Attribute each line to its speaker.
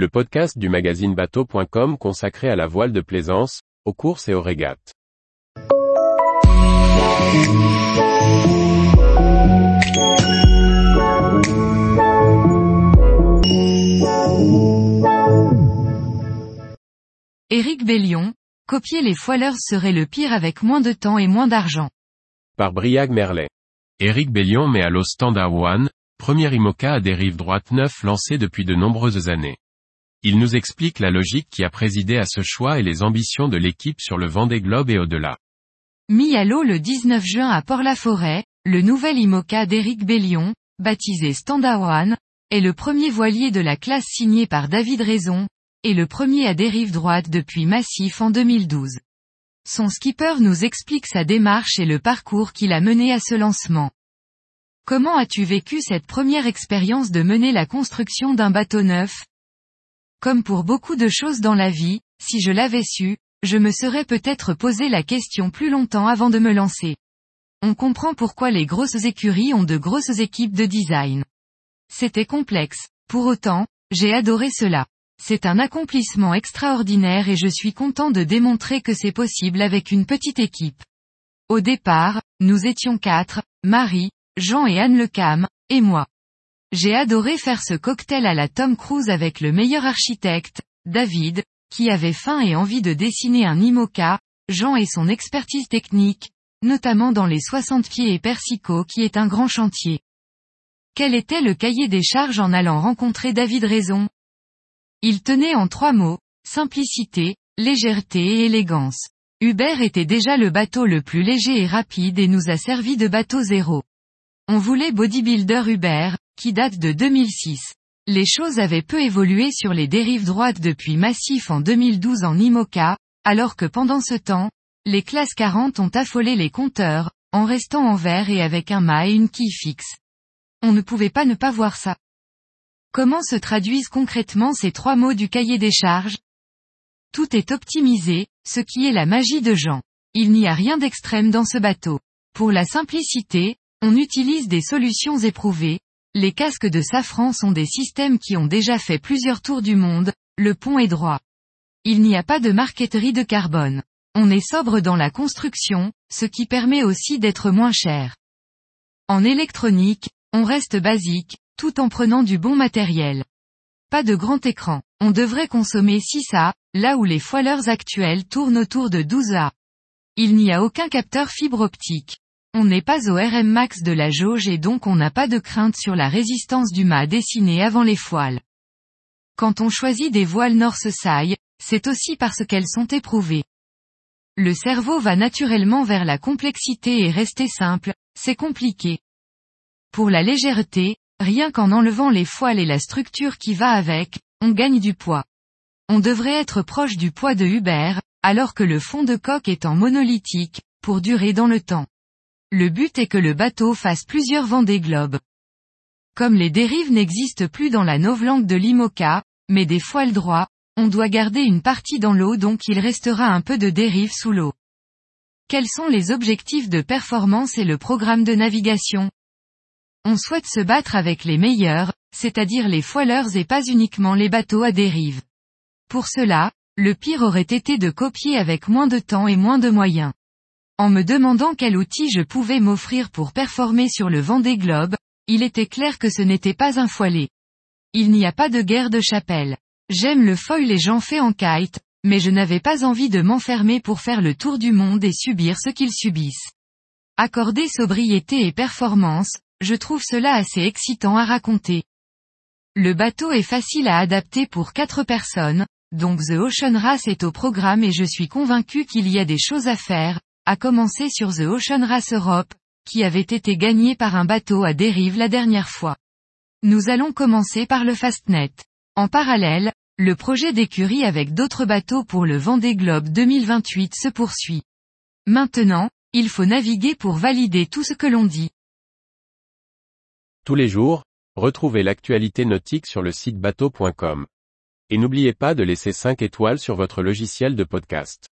Speaker 1: le podcast du magazine bateau.com consacré à la voile de plaisance, aux courses et aux régates.
Speaker 2: Éric Bellion, copier les foileurs serait le pire avec moins de temps et moins d'argent.
Speaker 1: Par Briag Merlet. Éric Bellion met à l'eau Standard One, premier IMOCA à dérive droite neuf lancé depuis de nombreuses années. Il nous explique la logique qui a présidé à ce choix et les ambitions de l'équipe sur le Vendée Globe et au-delà.
Speaker 2: Mis à l'eau le 19 juin à Port-la-Forêt, le nouvel IMOCA d'Éric Bellion, baptisé Standard One, est le premier voilier de la classe signé par David Raison, et le premier à dérive droite depuis Massif en 2012. Son skipper nous explique sa démarche et le parcours qu'il a mené à ce lancement. Comment as-tu vécu cette première expérience de mener la construction d'un bateau neuf Comme pour beaucoup de choses dans la vie, si je l'avais su, je me serais peut-être posé la question plus longtemps avant de me lancer. On comprend pourquoi les grosses écuries ont de grosses équipes de design. C'était complexe. Pour autant, j'ai adoré cela. C'est un accomplissement extraordinaire et je suis content de démontrer que c'est possible avec une petite équipe. Au départ, nous étions quatre, Marie, Jean et Anne Lecam, et moi. J'ai adoré faire ce cocktail à la Tom Cruise avec le meilleur architecte, David, qui avait faim et envie de dessiner un IMOCA, Jean et son expertise technique, notamment dans les 60 pieds et Persico qui est un grand chantier. Quel était le cahier des charges en allant rencontrer David Raison? Il tenait en trois mots, simplicité, légèreté et élégance. Hubert était déjà le bateau le plus léger et rapide et nous a servi de bateau zéro. On voulait Bodybuilder Hubert, qui date de 2006. Les choses avaient peu évolué sur les dérives droites depuis Massif en 2012 en IMOCA, alors que pendant ce temps, les classes 40 ont affolé les compteurs, en restant en vert et avec un mât et une quille fixe. On ne pouvait pas ne pas voir ça. Comment se traduisent concrètement ces trois mots du cahier des charges? Tout est optimisé, ce qui est la magie de Jean. Il n'y a rien d'extrême dans ce bateau. Pour la simplicité, on utilise des solutions éprouvées. Les casques de safran sont des systèmes qui ont déjà fait plusieurs tours du monde, le pont est droit. Il n'y a pas de marqueterie de carbone. On est sobre dans la construction, ce qui permet aussi d'être moins cher. En électronique, on reste basique, tout en prenant du bon matériel. Pas de grand écran. On devrait consommer 6A, là où les foileurs actuelles tournent autour de 12A. Il n'y a aucun capteur fibre optique. On n'est pas au RM max de la jauge et donc on n'a pas de crainte sur la résistance du mât dessiné avant les foiles. Quand on choisit des voiles North-Side, c'est aussi parce qu'elles sont éprouvées. Le cerveau va naturellement vers la complexité et rester simple, c'est compliqué. Pour la légèreté, rien qu'en enlevant les foiles et la structure qui va avec, on gagne du poids. On devrait être proche du poids de Hubert, alors que le fond de coque est en monolithique, pour durer dans le temps. Le but est que le bateau fasse plusieurs Vendée Globe. Comme les dérives n'existent plus dans la novlangue de l'IMOCA, mais des foiles droits, on doit garder une partie dans l'eau donc il restera un peu de dérive sous l'eau. Quels sont les objectifs de performance et le programme de navigation? On souhaite se battre avec les meilleurs, c'est-à-dire les foileurs et pas uniquement les bateaux à dérive. Pour cela, le pire aurait été de copier avec moins de temps et moins de moyens. En me demandant quel outil je pouvais m'offrir pour performer sur le Vendée Globe, il était clair que ce n'était pas un foilé. Il n'y a pas de guerre de chapelle. J'aime le foil et j'en fais en kite, mais je n'avais pas envie de m'enfermer pour faire le tour du monde et subir ce qu'ils subissent. Accorder sobriété et performance, je trouve cela assez excitant à raconter. Le bateau est facile à adapter pour quatre personnes, donc The Ocean Race est au programme et je suis convaincu qu'il y a des choses à faire, à commencer sur The Ocean Race Europe, qui avait été gagné par un bateau à dérive la dernière fois. Nous allons commencer par le Fastnet. En parallèle, le projet d'écurie avec d'autres bateaux pour le Vendée Globe 2028 se poursuit. Maintenant, il faut naviguer pour valider tout ce que l'on dit.
Speaker 1: Tous les jours, retrouvez l'actualité nautique sur le site bateau.com. Et n'oubliez pas de laisser 5 étoiles sur votre logiciel de podcast.